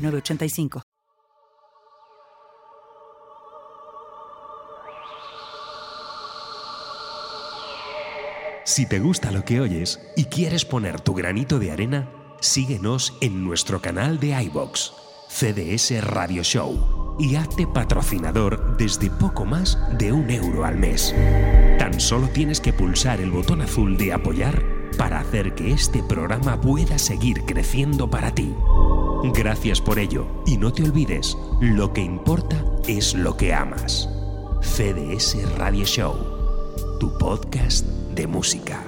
906985. Si te gusta lo que oyes y quieres poner tu granito de arena, síguenos en nuestro canal de iBox, CDS Radio Show, y hazte patrocinador desde poco más de un euro al mes. Tan solo tienes que pulsar el botón azul de apoyar para hacer que este programa pueda seguir creciendo para ti. Gracias por ello y no te olvides, lo que importa es lo que amas. CDS Radio Show, tu podcast de música.